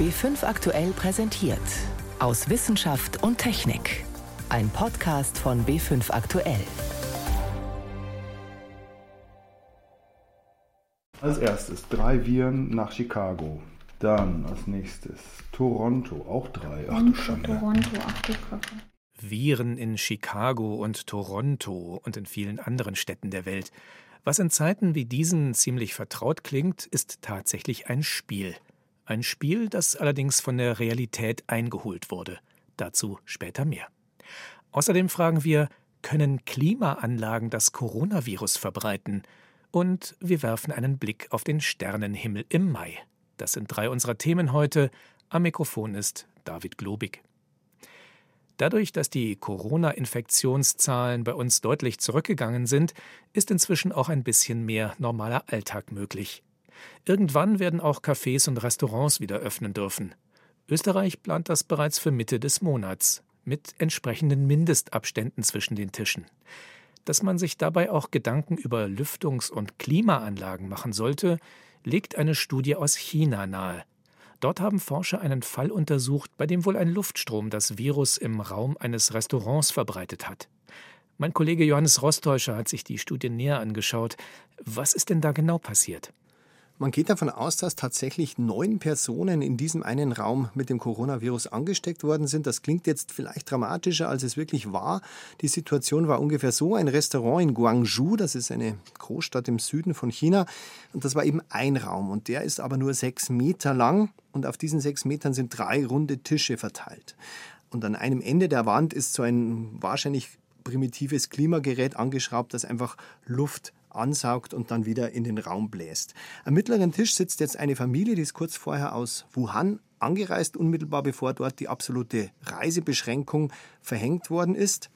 B5 aktuell präsentiert. Aus Wissenschaft und Technik. Ein Podcast von B5 aktuell. Als erstes drei Viren nach Chicago. Dann als nächstes Toronto, auch drei. Ach du Schande. Toronto, ach du Kacke. Viren in Chicago und Toronto und in vielen anderen Städten der Welt. Was in Zeiten wie diesen ziemlich vertraut klingt, ist tatsächlich ein Spiel. Ein Spiel, das allerdings von der Realität eingeholt wurde. Dazu später mehr. Außerdem fragen wir, können Klimaanlagen das Coronavirus verbreiten? Und wir werfen einen Blick auf den Sternenhimmel im Mai. Das sind drei unserer Themen heute. Am Mikrofon ist David Globig. Dadurch, dass die Corona-Infektionszahlen bei uns deutlich zurückgegangen sind, ist inzwischen auch ein bisschen mehr normaler Alltag möglich. Irgendwann werden auch Cafés und Restaurants wieder öffnen dürfen. Österreich plant das bereits für Mitte des Monats, mit entsprechenden Mindestabständen zwischen den Tischen. Dass man sich dabei auch Gedanken über Lüftungs- und Klimaanlagen machen sollte, legt eine Studie aus China nahe. Dort haben Forscher einen Fall untersucht, bei dem wohl ein Luftstrom das Virus im Raum eines Restaurants verbreitet hat. Mein Kollege Johannes Rostäuscher hat sich die Studie näher angeschaut. Was ist denn da genau passiert? Man geht davon aus, dass tatsächlich neun Personen in diesem einen Raum mit dem Coronavirus angesteckt worden sind. Das klingt jetzt vielleicht dramatischer, als es wirklich war. Die Situation war ungefähr so. Ein Restaurant in Guangzhou, das ist eine Großstadt im Süden von China, und das war eben ein Raum. Und der ist aber nur sechs Meter lang. Und auf diesen sechs Metern sind drei runde Tische verteilt. Und an einem Ende der Wand ist so ein wahrscheinlich primitives Klimagerät angeschraubt, das einfach Luft ansaugt und dann wieder in den Raum bläst. Am mittleren Tisch sitzt jetzt eine Familie, die ist kurz vorher aus Wuhan angereist, unmittelbar bevor dort die absolute Reisebeschränkung verhängt worden ist.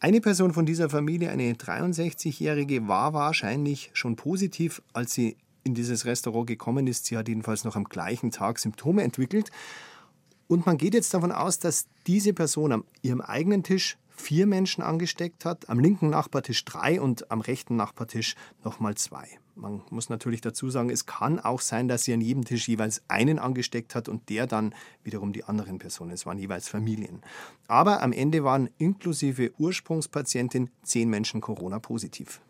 Eine Person von dieser Familie, eine 63-Jährige, war wahrscheinlich schon positiv, als sie in dieses Restaurant gekommen ist. Sie hat jedenfalls noch am gleichen Tag Symptome entwickelt. Und man geht jetzt davon aus, dass diese Person an ihrem eigenen Tisch vier Menschen angesteckt hat, am linken Nachbartisch drei und am rechten Nachbartisch nochmal zwei. Man muss natürlich dazu sagen, es kann auch sein, dass sie an jedem Tisch jeweils einen angesteckt hat und der dann wiederum die anderen Personen. Es waren jeweils Familien. Aber am Ende waren inklusive Ursprungspatientin zehn Menschen Corona-positiv.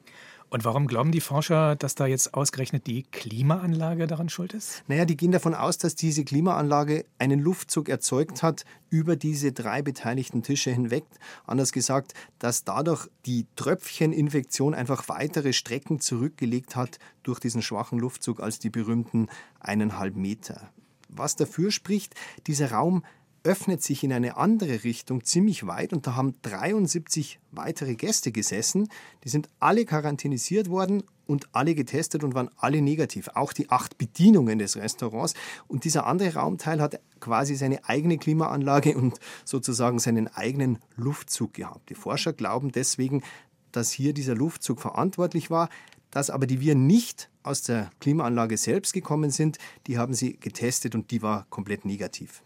Und warum glauben die Forscher, dass da jetzt ausgerechnet die Klimaanlage daran schuld ist? Naja, die gehen davon aus, dass diese Klimaanlage einen Luftzug erzeugt hat über diese drei beteiligten Tische hinweg. Anders gesagt, dass dadurch die Tröpfcheninfektion einfach weitere Strecken zurückgelegt hat durch diesen schwachen Luftzug als die berühmten eineinhalb Meter. Was dafür spricht, dieser Raum öffnet sich in eine andere Richtung ziemlich weit und da haben 73 weitere Gäste gesessen. Die sind alle quarantänisiert worden und alle getestet und waren alle negativ. Auch die acht Bedienungen des Restaurants. Und dieser andere Raumteil hat quasi seine eigene Klimaanlage und sozusagen seinen eigenen Luftzug gehabt. Die Forscher glauben deswegen, dass hier dieser Luftzug verantwortlich war. Dass aber die Viren nicht aus der Klimaanlage selbst gekommen sind, die haben sie getestet und die war komplett negativ.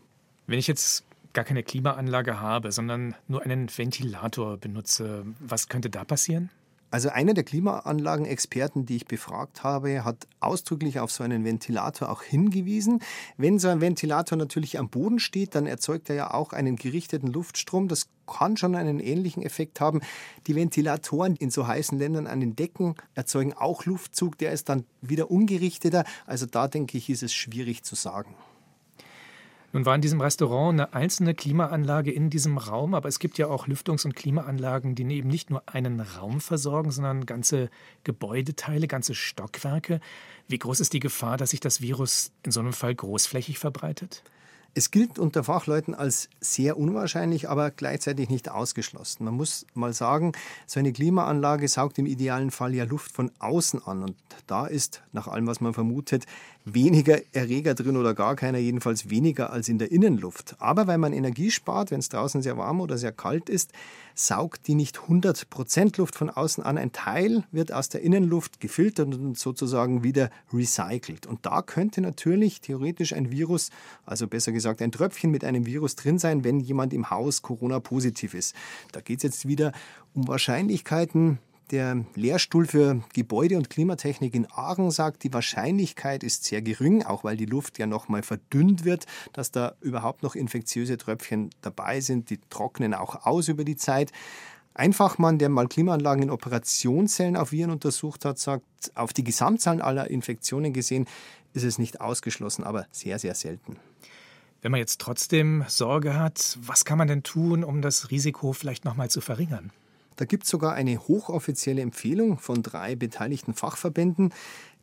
Wenn ich jetzt gar keine Klimaanlage habe, sondern nur einen Ventilator benutze, was könnte da passieren? Also einer der Klimaanlagenexperten, die ich befragt habe, hat ausdrücklich auf so einen Ventilator auch hingewiesen. Wenn so ein Ventilator natürlich am Boden steht, dann erzeugt er ja auch einen gerichteten Luftstrom. Das kann schon einen ähnlichen Effekt haben. Die Ventilatoren in so heißen Ländern an den Decken erzeugen auch Luftzug, der ist dann wieder ungerichteter. Also da denke ich, ist es schwierig zu sagen. Nun war in diesem Restaurant eine einzelne Klimaanlage in diesem Raum, aber es gibt ja auch Lüftungs- und Klimaanlagen, die eben nicht nur einen Raum versorgen, sondern ganze Gebäudeteile, ganze Stockwerke. Wie groß ist die Gefahr, dass sich das Virus in so einem Fall großflächig verbreitet? Es gilt unter Fachleuten als sehr unwahrscheinlich, aber gleichzeitig nicht ausgeschlossen. Man muss mal sagen, so eine Klimaanlage saugt im idealen Fall ja Luft von außen an. Und da ist, nach allem, was man vermutet, weniger Erreger drin oder gar keiner, jedenfalls weniger als in der Innenluft. Aber weil man Energie spart, wenn es draußen sehr warm oder sehr kalt ist, saugt die nicht 100% Luft von außen an. Ein Teil wird aus der Innenluft gefiltert und sozusagen wieder recycelt. Und da könnte natürlich theoretisch ein Virus, also besser gesagt ein Tröpfchen mit einem Virus drin sein, wenn jemand im Haus Corona positiv ist. Da geht es jetzt wieder um Wahrscheinlichkeiten Der Lehrstuhl für Gebäude- und Klimatechnik in Aachen sagt, die Wahrscheinlichkeit ist sehr gering, auch weil die Luft ja nochmal verdünnt wird, dass da überhaupt noch infektiöse Tröpfchen dabei sind. Die trocknen auch aus über die Zeit. Ein Fachmann, der mal Klimaanlagen in Operationszellen auf Viren untersucht hat, sagt, auf die Gesamtzahl aller Infektionen gesehen ist es nicht ausgeschlossen, aber sehr, sehr selten. Wenn man jetzt trotzdem Sorge hat, was kann man denn tun, um das Risiko vielleicht noch mal zu verringern? Da gibt es sogar eine hochoffizielle Empfehlung von drei beteiligten Fachverbänden.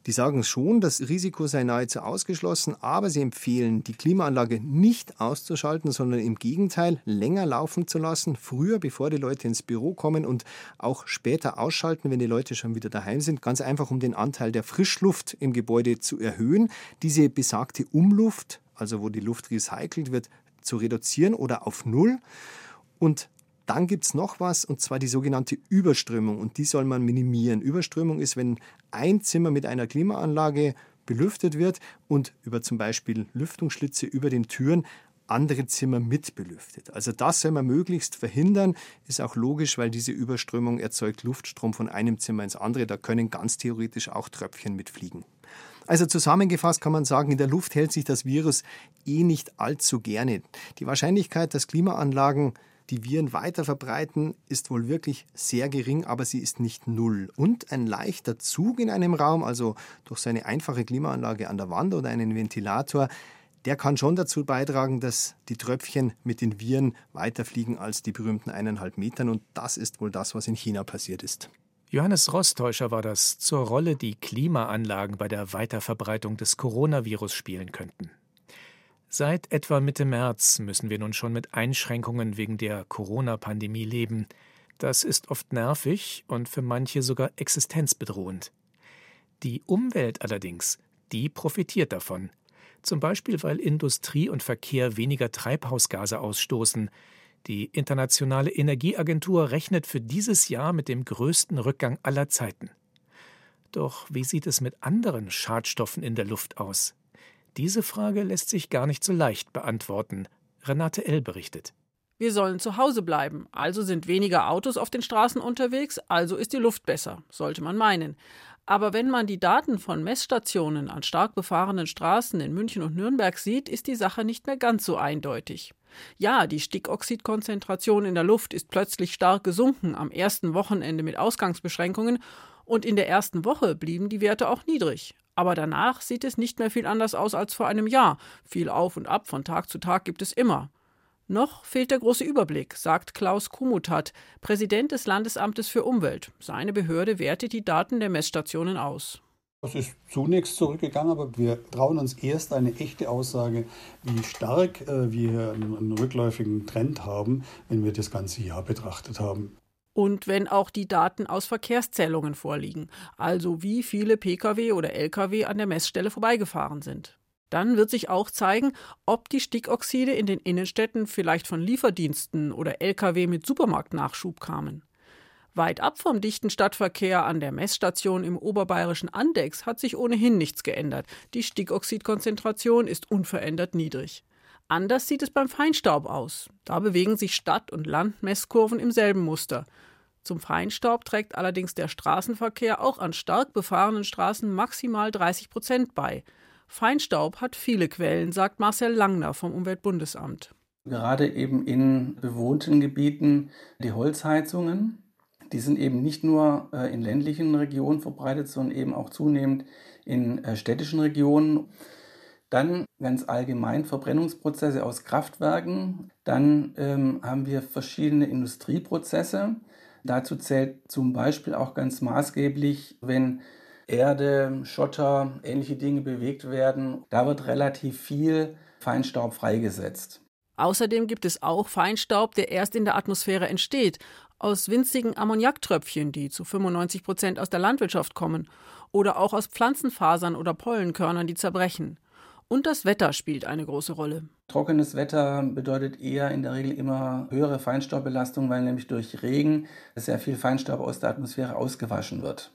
Die sagen schon, das Risiko sei nahezu ausgeschlossen, aber sie empfehlen, die Klimaanlage nicht auszuschalten, sondern im Gegenteil länger laufen zu lassen, früher, bevor die Leute ins Büro kommen und auch später ausschalten, wenn die Leute schon wieder daheim sind, ganz einfach, um den Anteil der Frischluft im Gebäude zu erhöhen. Diese besagte Umluft, also wo die Luft recycelt wird, zu reduzieren oder auf Null. Und dann gibt es noch was, und zwar die sogenannte Überströmung. Und die soll man minimieren. Überströmung ist, wenn ein Zimmer mit einer Klimaanlage belüftet wird und über zum Beispiel Lüftungsschlitze über den Türen andere Zimmer mitbelüftet. Also das soll man möglichst verhindern, ist auch logisch, weil diese Überströmung erzeugt Luftstrom von einem Zimmer ins andere. Da können ganz theoretisch auch Tröpfchen mitfliegen. Also zusammengefasst kann man sagen, in der Luft hält sich das Virus eh nicht allzu gerne. Die Wahrscheinlichkeit, dass Klimaanlagen die Viren weiter verbreiten, ist wohl wirklich sehr gering, aber sie ist nicht null. Und ein leichter Zug in einem Raum, also durch seine einfache Klimaanlage an der Wand oder einen Ventilator, der kann schon dazu beitragen, dass die Tröpfchen mit den Viren weiterfliegen als die berühmten eineinhalb Metern. Und das ist wohl das, was in China passiert ist. Johannes Rostäuscher war das zur Rolle, die Klimaanlagen bei der Weiterverbreitung des Coronavirus spielen könnten. Seit etwa Mitte März müssen wir nun schon mit Einschränkungen wegen der Corona-Pandemie leben. Das ist oft nervig und für manche sogar existenzbedrohend. Die Umwelt allerdings, die profitiert davon. Zum Beispiel, weil Industrie und Verkehr weniger Treibhausgase ausstoßen. Die Internationale Energieagentur rechnet für dieses Jahr mit dem größten Rückgang aller Zeiten. Doch wie sieht es mit anderen Schadstoffen in der Luft aus? Diese Frage lässt sich gar nicht so leicht beantworten. Renate L. berichtet. Wir sollen zu Hause bleiben, also sind weniger Autos auf den Straßen unterwegs, also ist die Luft besser, sollte man meinen. Aber wenn man die Daten von Messstationen an stark befahrenen Straßen in München und Nürnberg sieht, ist die Sache nicht mehr ganz so eindeutig. Ja, die Stickoxidkonzentration in der Luft ist plötzlich stark gesunken am ersten Wochenende mit Ausgangsbeschränkungen und in der ersten Woche blieben die Werte auch niedrig. Aber danach sieht es nicht mehr viel anders aus als vor einem Jahr. Viel auf und ab von Tag zu Tag gibt es immer. Noch fehlt der große Überblick, sagt Klaus Kumutat, Präsident des Landesamtes für Umwelt. Seine Behörde wertet die Daten der Messstationen aus. Es ist zunächst zurückgegangen, aber wir trauen uns erst eine echte Aussage, wie stark äh, wir einen, einen rückläufigen Trend haben, wenn wir das ganze Jahr betrachtet haben und wenn auch die Daten aus Verkehrszählungen vorliegen, also wie viele Pkw oder Lkw an der Messstelle vorbeigefahren sind. Dann wird sich auch zeigen, ob die Stickoxide in den Innenstädten vielleicht von Lieferdiensten oder Lkw mit Supermarktnachschub kamen. Weit ab vom dichten Stadtverkehr an der Messstation im oberbayerischen Andex hat sich ohnehin nichts geändert. Die Stickoxidkonzentration ist unverändert niedrig. Anders sieht es beim Feinstaub aus. Da bewegen sich Stadt- und Landmesskurven im selben Muster. Zum Feinstaub trägt allerdings der Straßenverkehr auch an stark befahrenen Straßen maximal 30 Prozent bei. Feinstaub hat viele Quellen, sagt Marcel Langner vom Umweltbundesamt. Gerade eben in bewohnten Gebieten die Holzheizungen, die sind eben nicht nur äh, in ländlichen Regionen verbreitet, sondern eben auch zunehmend in äh, städtischen Regionen. Dann ganz allgemein Verbrennungsprozesse aus Kraftwerken. Dann ähm, haben wir verschiedene Industrieprozesse. Dazu zählt zum Beispiel auch ganz maßgeblich, wenn Erde, Schotter, ähnliche Dinge bewegt werden. Da wird relativ viel Feinstaub freigesetzt. Außerdem gibt es auch Feinstaub, der erst in der Atmosphäre entsteht, aus winzigen Ammoniaktröpfchen, die zu 95 Prozent aus der Landwirtschaft kommen, oder auch aus Pflanzenfasern oder Pollenkörnern, die zerbrechen. Und das Wetter spielt eine große Rolle. Trockenes Wetter bedeutet eher in der Regel immer höhere Feinstaubbelastung, weil nämlich durch Regen sehr viel Feinstaub aus der Atmosphäre ausgewaschen wird.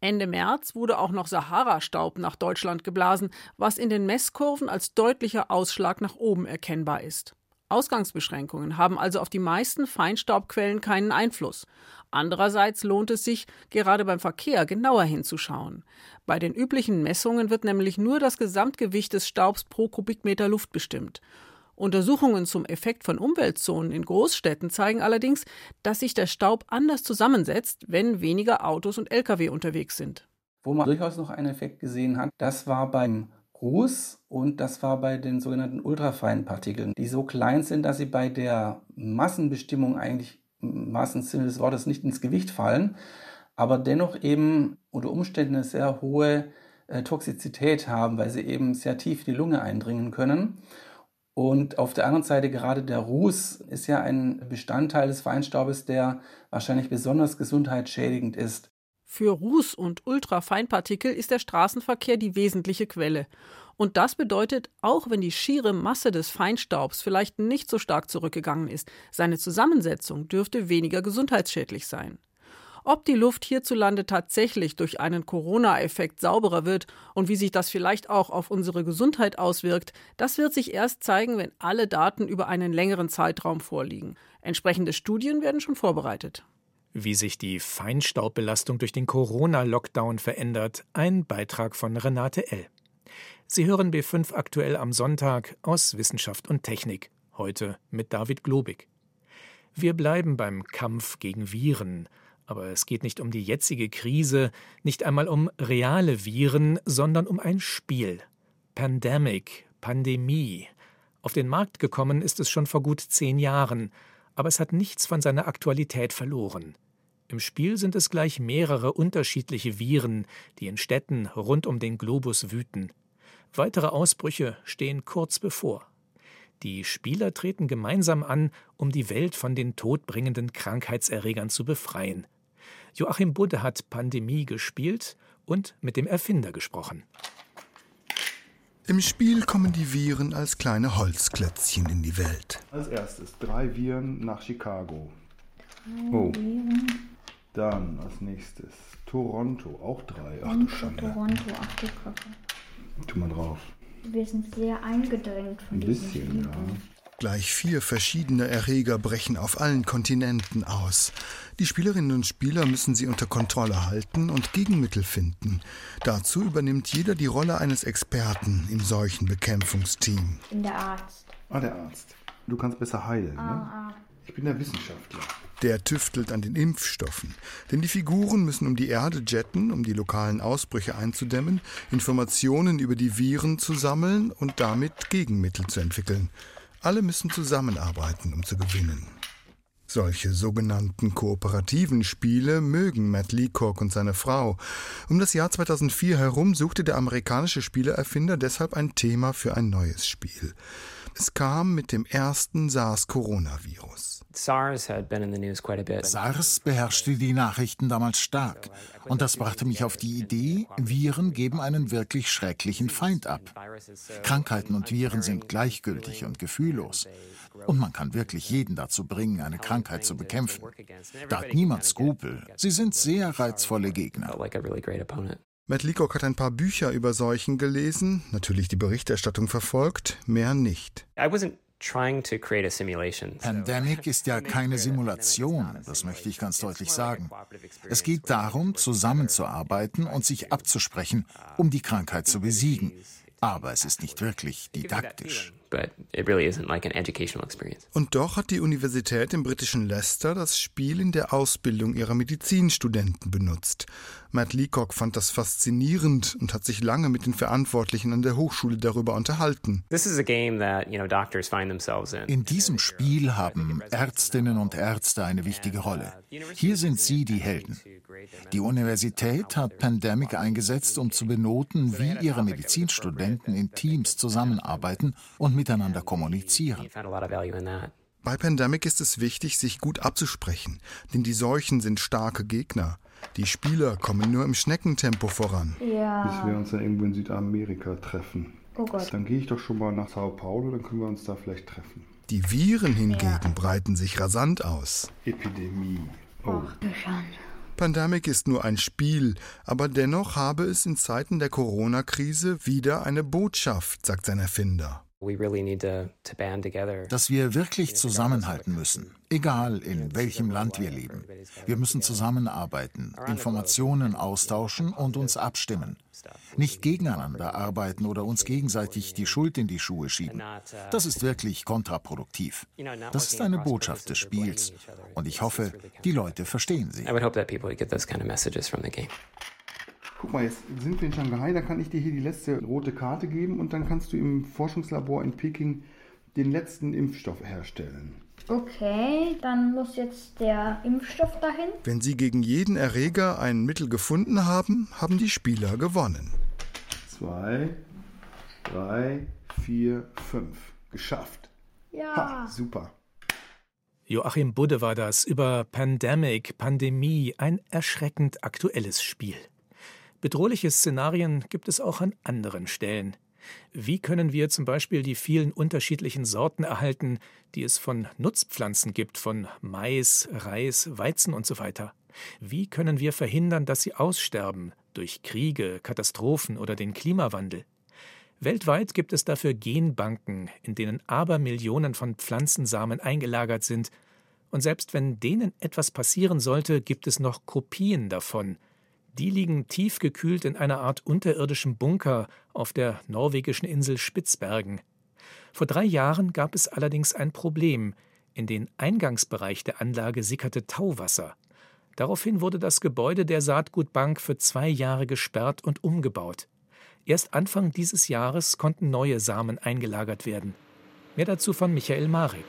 Ende März wurde auch noch Sahara-Staub nach Deutschland geblasen, was in den Messkurven als deutlicher Ausschlag nach oben erkennbar ist. Ausgangsbeschränkungen haben also auf die meisten Feinstaubquellen keinen Einfluss. Andererseits lohnt es sich, gerade beim Verkehr genauer hinzuschauen. Bei den üblichen Messungen wird nämlich nur das Gesamtgewicht des Staubs pro Kubikmeter Luft bestimmt. Untersuchungen zum Effekt von Umweltzonen in Großstädten zeigen allerdings, dass sich der Staub anders zusammensetzt, wenn weniger Autos und Lkw unterwegs sind. Wo man durchaus noch einen Effekt gesehen hat, das war beim Ruß und das war bei den sogenannten ultrafeinen Partikeln, die so klein sind, dass sie bei der Massenbestimmung eigentlich im wahrsten des Wortes nicht ins Gewicht fallen, aber dennoch eben unter Umständen eine sehr hohe äh, Toxizität haben, weil sie eben sehr tief in die Lunge eindringen können. Und auf der anderen Seite gerade der Ruß ist ja ein Bestandteil des Feinstaubes, der wahrscheinlich besonders gesundheitsschädigend ist. Für Ruß und Ultrafeinpartikel ist der Straßenverkehr die wesentliche Quelle. Und das bedeutet, auch wenn die schiere Masse des Feinstaubs vielleicht nicht so stark zurückgegangen ist, seine Zusammensetzung dürfte weniger gesundheitsschädlich sein. Ob die Luft hierzulande tatsächlich durch einen Corona-Effekt sauberer wird und wie sich das vielleicht auch auf unsere Gesundheit auswirkt, das wird sich erst zeigen, wenn alle Daten über einen längeren Zeitraum vorliegen. Entsprechende Studien werden schon vorbereitet. Wie sich die Feinstaubbelastung durch den Corona-Lockdown verändert, ein Beitrag von Renate L. Sie hören B5 aktuell am Sonntag aus Wissenschaft und Technik, heute mit David Globig. Wir bleiben beim Kampf gegen Viren. Aber es geht nicht um die jetzige Krise, nicht einmal um reale Viren, sondern um ein Spiel. Pandemic, Pandemie. Auf den Markt gekommen ist es schon vor gut zehn Jahren, aber es hat nichts von seiner Aktualität verloren. Im Spiel sind es gleich mehrere unterschiedliche Viren, die in Städten rund um den Globus wüten. Weitere Ausbrüche stehen kurz bevor. Die Spieler treten gemeinsam an, um die Welt von den todbringenden Krankheitserregern zu befreien. Joachim Budde hat Pandemie gespielt und mit dem Erfinder gesprochen. Im Spiel kommen die Viren als kleine Holzklötzchen in die Welt. Als erstes drei Viren nach Chicago. Oh. Dann als nächstes Toronto, auch drei. Ach du Schande. Toronto, ach du Kacke. Tu mal drauf. Wir sind sehr eingedrängt von Ein bisschen, ja. Gleich vier verschiedene Erreger brechen auf allen Kontinenten aus. Die Spielerinnen und Spieler müssen sie unter Kontrolle halten und Gegenmittel finden. Dazu übernimmt jeder die Rolle eines Experten im Seuchenbekämpfungsteam. Ich bin der Arzt. Ah, der Arzt. Du kannst besser heilen, ne? Ah, ah. Ich bin der Wissenschaftler. Der tüftelt an den Impfstoffen. Denn die Figuren müssen um die Erde jetten, um die lokalen Ausbrüche einzudämmen, Informationen über die Viren zu sammeln und damit Gegenmittel zu entwickeln. Alle müssen zusammenarbeiten, um zu gewinnen. Solche sogenannten kooperativen Spiele mögen Matt Leacock und seine Frau. Um das Jahr 2004 herum suchte der amerikanische Spieleerfinder deshalb ein Thema für ein neues Spiel. Es kam mit dem ersten SARS-Coronavirus. SARS beherrschte die Nachrichten damals stark. Und das brachte mich auf die Idee, Viren geben einen wirklich schrecklichen Feind ab. Krankheiten und Viren sind gleichgültig und gefühllos. Und man kann wirklich jeden dazu bringen, eine Krankheit zu bekämpfen. Da hat niemand Skrupel. Sie sind sehr reizvolle Gegner. Matt Leacock hat ein paar Bücher über Seuchen gelesen, natürlich die Berichterstattung verfolgt, mehr nicht. Pandemic ist ja keine Simulation, das möchte ich ganz deutlich sagen. Es geht darum, zusammenzuarbeiten und sich abzusprechen, um die Krankheit zu besiegen. Aber es ist nicht wirklich didaktisch. Und doch hat die Universität im britischen Leicester das Spiel in der Ausbildung ihrer Medizinstudenten benutzt. Matt Leacock fand das faszinierend und hat sich lange mit den Verantwortlichen an der Hochschule darüber unterhalten. In diesem Spiel haben Ärztinnen und Ärzte eine wichtige Rolle. Hier sind sie die Helden. Die Universität hat Pandemic eingesetzt, um zu benoten, wie ihre Medizinstudenten in Teams zusammenarbeiten und miteinander kommunizieren. Bei Pandemic ist es wichtig, sich gut abzusprechen, denn die Seuchen sind starke Gegner. Die Spieler kommen nur im Schneckentempo voran. Ja. Bis wir uns dann irgendwo in Südamerika treffen. Oh Gott. Dann gehe ich doch schon mal nach Sao Paulo, dann können wir uns da vielleicht treffen. Die Viren hingegen Ja. breiten sich rasant aus. Epidemie. Oh. Ach du Schande. Pandemic ist nur ein Spiel, aber dennoch habe es in Zeiten der Corona-Krise wieder eine Botschaft, sagt sein Erfinder. Dass wir wirklich zusammenhalten müssen, egal in welchem Land wir leben. Wir müssen zusammenarbeiten, Informationen austauschen und uns abstimmen. Nicht gegeneinander arbeiten oder uns gegenseitig die Schuld in die Schuhe schieben. Das ist wirklich kontraproduktiv. Das ist eine Botschaft des Spiels und ich hoffe, die Leute verstehen sie. Guck mal, jetzt sind wir in Shanghai, da kann ich dir hier die letzte rote Karte geben und dann kannst du im Forschungslabor in Peking den letzten Impfstoff herstellen. Okay, dann muss jetzt der Impfstoff dahin. Wenn sie gegen jeden Erreger ein Mittel gefunden haben, haben die Spieler gewonnen. Zwei, drei, vier, fünf. Geschafft. Ja. Ha, super. Joachim Budde war das über Pandemic, Pandemie, ein erschreckend aktuelles Spiel. Bedrohliche Szenarien gibt es auch an anderen Stellen. Wie können wir zum Beispiel die vielen unterschiedlichen Sorten erhalten, die es von Nutzpflanzen gibt, von Mais, Reis, Weizen und so weiter? Wie können wir verhindern, dass sie aussterben durch Kriege, Katastrophen oder den Klimawandel? Weltweit gibt es dafür Genbanken, in denen Abermillionen von Pflanzensamen eingelagert sind, und selbst wenn denen etwas passieren sollte, gibt es noch Kopien davon, die liegen tiefgekühlt in einer Art unterirdischen Bunker auf der norwegischen Insel Spitzbergen. Vor drei Jahren gab es allerdings ein Problem. In den Eingangsbereich der Anlage sickerte Tauwasser. Daraufhin wurde das Gebäude der Saatgutbank für zwei Jahre gesperrt und umgebaut. Erst Anfang dieses Jahres konnten neue Samen eingelagert werden. Mehr dazu von Michael Marek.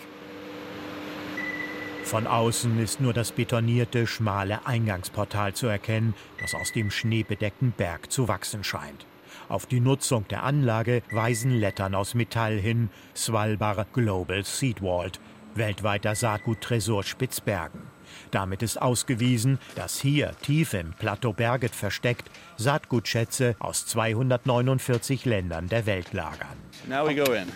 Von außen ist nur das betonierte, schmale Eingangsportal zu erkennen, das aus dem schneebedeckten Berg zu wachsen scheint. Auf die Nutzung der Anlage weisen Lettern aus Metall hin, Svalbard Global Seed Vault, weltweiter Saatguttresor Spitzbergen. Damit ist ausgewiesen, dass hier, tief im Plateau Berget versteckt, Saatgutschätze aus 249 Ländern der Welt lagern. Now we go in.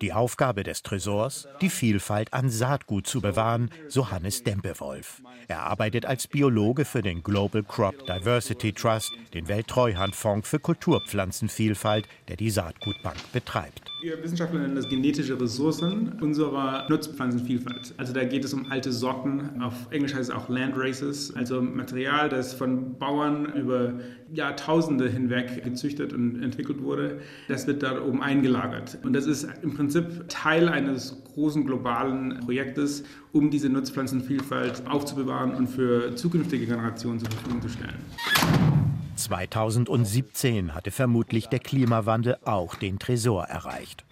Die Aufgabe des Tresors, die Vielfalt an Saatgut zu bewahren, so Hannes Dempewolf. Er arbeitet als Biologe für den Global Crop Diversity Trust, den Welttreuhandfonds für Kulturpflanzenvielfalt, der die Saatgutbank betreibt. Wir Wissenschaftler nennen das genetische Ressourcen unserer Nutzpflanzenvielfalt. Also da geht es um alte Sorten, auf Englisch heißt es auch Land Races, also Material, das von Bauern über Jahrtausende hinweg gezüchtet und entwickelt wurde. Das wird da oben eingelagert. Und das ist im Prinzip Teil eines großen globalen Projektes, um diese Nutzpflanzenvielfalt aufzubewahren und für zukünftige Generationen zur Verfügung zu stellen. 2017 hatte vermutlich der Klimawandel auch den Tresor erreicht.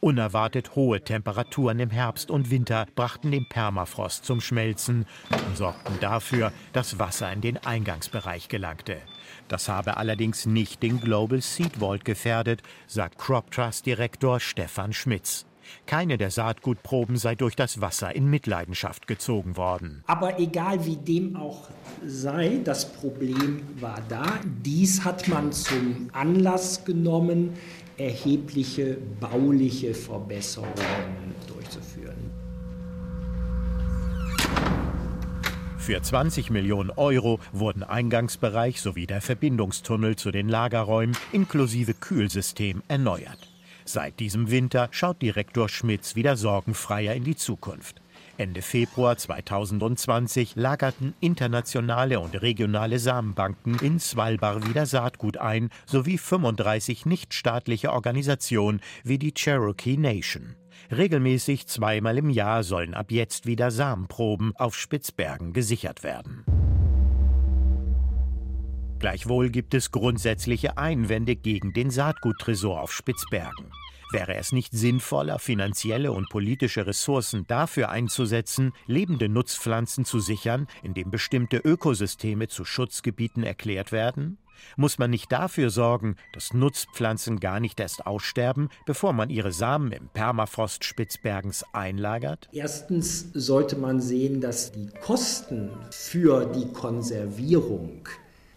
Unerwartet hohe Temperaturen im Herbst und Winter brachten den Permafrost zum Schmelzen und sorgten dafür, dass Wasser in den Eingangsbereich gelangte. Das habe allerdings nicht den Global Seed Vault gefährdet, sagt Crop Trust Direktor Stefan Schmitz. Keine der Saatgutproben sei durch das Wasser in Mitleidenschaft gezogen worden. Aber egal wie dem auch sei, das Problem war da. Dies hat man zum Anlass genommen, erhebliche bauliche Verbesserungen durchzuführen. Für 20 Millionen Euro wurden Eingangsbereich sowie der Verbindungstunnel zu den Lagerräumen inklusive Kühlsystem erneuert. Seit diesem Winter schaut Direktor Schmitz wieder sorgenfreier in die Zukunft. Ende Februar 2020 lagerten internationale und regionale Samenbanken in Svalbard wieder Saatgut ein, sowie 35 nichtstaatliche Organisationen wie die Cherokee Nation. Regelmäßig zweimal im Jahr sollen ab jetzt wieder Samenproben auf Spitzbergen gesichert werden. Gleichwohl gibt es grundsätzliche Einwände gegen den Saatguttresor auf Spitzbergen. Wäre es nicht sinnvoller, finanzielle und politische Ressourcen dafür einzusetzen, lebende Nutzpflanzen zu sichern, indem bestimmte Ökosysteme zu Schutzgebieten erklärt werden? Muss man nicht dafür sorgen, dass Nutzpflanzen gar nicht erst aussterben, bevor man ihre Samen im Permafrost Spitzbergens einlagert? Erstens sollte man sehen, dass die Kosten für die Konservierung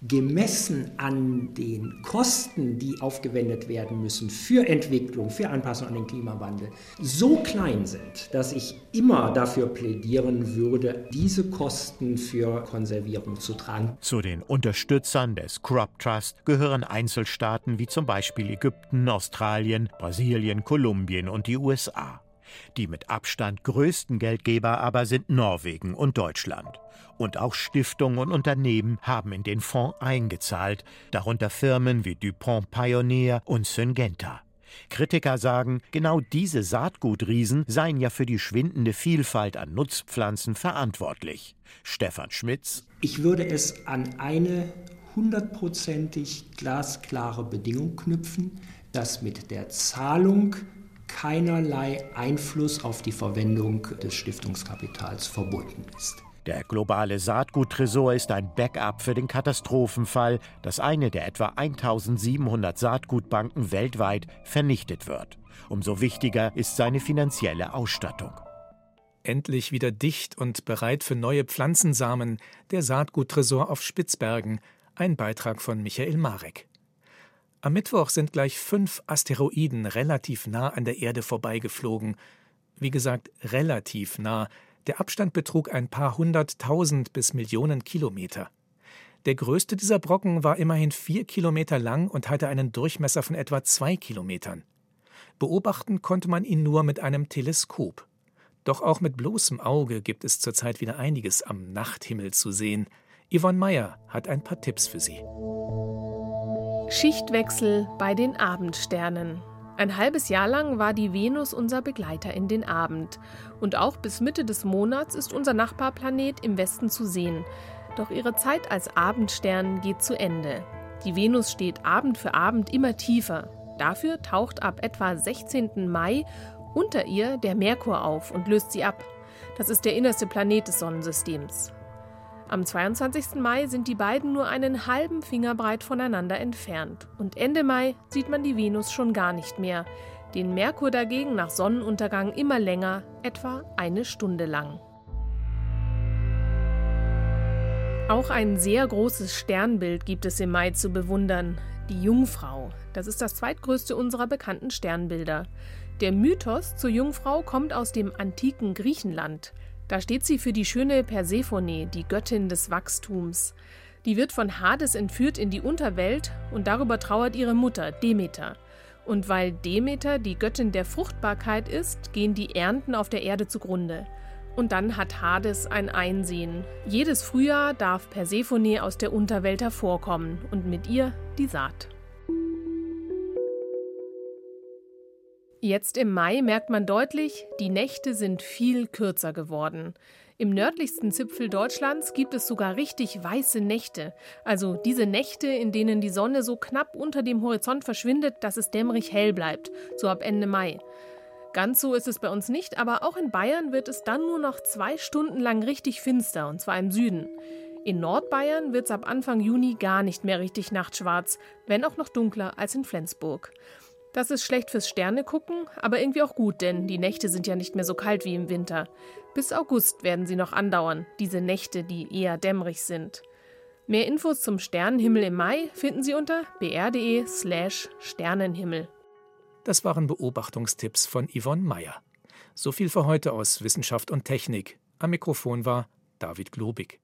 gemessen an den Kosten, die aufgewendet werden müssen für Entwicklung, für Anpassung an den Klimawandel, so klein sind, dass ich immer dafür plädieren würde, diese Kosten für Konservierung zu tragen. Zu den Unterstützern des Crop Trust gehören Einzelstaaten wie zum Beispiel Ägypten, Australien, Brasilien, Kolumbien und die USA. Die mit Abstand größten Geldgeber aber sind Norwegen und Deutschland. Und auch Stiftungen und Unternehmen haben in den Fonds eingezahlt, darunter Firmen wie DuPont Pioneer und Syngenta. Kritiker sagen, genau diese Saatgutriesen seien ja für die schwindende Vielfalt an Nutzpflanzen verantwortlich. Stefan Schmitz. Ich würde es an eine hundertprozentig glasklare Bedingung knüpfen, dass mit der Zahlung keinerlei Einfluss auf die Verwendung des Stiftungskapitals verbunden ist. Der globale Saatguttresor ist ein Backup für den Katastrophenfall, dass eine der etwa 1700 Saatgutbanken weltweit vernichtet wird. Umso wichtiger ist seine finanzielle Ausstattung. Endlich wieder dicht und bereit für neue Pflanzensamen, der Saatguttresor auf Spitzbergen. Ein Beitrag von Michael Marek. Am Mittwoch sind gleich fünf Asteroiden relativ nah an der Erde vorbeigeflogen. Wie gesagt, relativ nah. Der Abstand betrug ein paar hunderttausend bis Millionen Kilometer. Der größte dieser Brocken war immerhin vier Kilometer lang und hatte einen Durchmesser von etwa zwei Kilometern. Beobachten konnte man ihn nur mit einem Teleskop. Doch auch mit bloßem Auge gibt es zurzeit wieder einiges am Nachthimmel zu sehen. Yvonne Meyer hat ein paar Tipps für Sie. Schichtwechsel bei den Abendsternen. Ein halbes Jahr lang war die Venus unser Begleiter in den Abend. Und auch bis Mitte des Monats ist unser Nachbarplanet im Westen zu sehen. Doch ihre Zeit als Abendstern geht zu Ende. Die Venus steht Abend für Abend immer tiefer. Dafür taucht ab etwa 16. Mai unter ihr der Merkur auf und löst sie ab. Das ist der innerste Planet des Sonnensystems. Am 22. Mai sind die beiden nur einen halben Finger breit voneinander entfernt und Ende Mai sieht man die Venus schon gar nicht mehr, den Merkur dagegen nach Sonnenuntergang immer länger, etwa eine Stunde lang. Auch ein sehr großes Sternbild gibt es im Mai zu bewundern, die Jungfrau. Das ist das zweitgrößte unserer bekannten Sternbilder. Der Mythos zur Jungfrau kommt aus dem antiken Griechenland. Da steht sie für die schöne Persephone, die Göttin des Wachstums. Die wird von Hades entführt in die Unterwelt und darüber trauert ihre Mutter, Demeter. Und weil Demeter die Göttin der Fruchtbarkeit ist, gehen die Ernten auf der Erde zugrunde. Und dann hat Hades ein Einsehen. Jedes Frühjahr darf Persephone aus der Unterwelt hervorkommen und mit ihr die Saat. Jetzt im Mai merkt man deutlich, die Nächte sind viel kürzer geworden. Im nördlichsten Zipfel Deutschlands gibt es sogar richtig weiße Nächte, also diese Nächte, in denen die Sonne so knapp unter dem Horizont verschwindet, dass es dämmerig hell bleibt, so ab Ende Mai. Ganz so ist es bei uns nicht, aber auch in Bayern wird es dann nur noch zwei Stunden lang richtig finster, und zwar im Süden. In Nordbayern wird es ab Anfang Juni gar nicht mehr richtig nachtschwarz, wenn auch noch dunkler als in Flensburg. Das ist schlecht fürs Sternegucken, aber irgendwie auch gut, denn die Nächte sind ja nicht mehr so kalt wie im Winter. Bis August werden sie noch andauern, diese Nächte, die eher dämmerig sind. Mehr Infos zum Sternenhimmel im Mai finden Sie unter br.de/slash Sternenhimmel. Das waren Beobachtungstipps von Yvonne Meyer. So viel für heute aus Wissenschaft und Technik. Am Mikrofon war David Globig.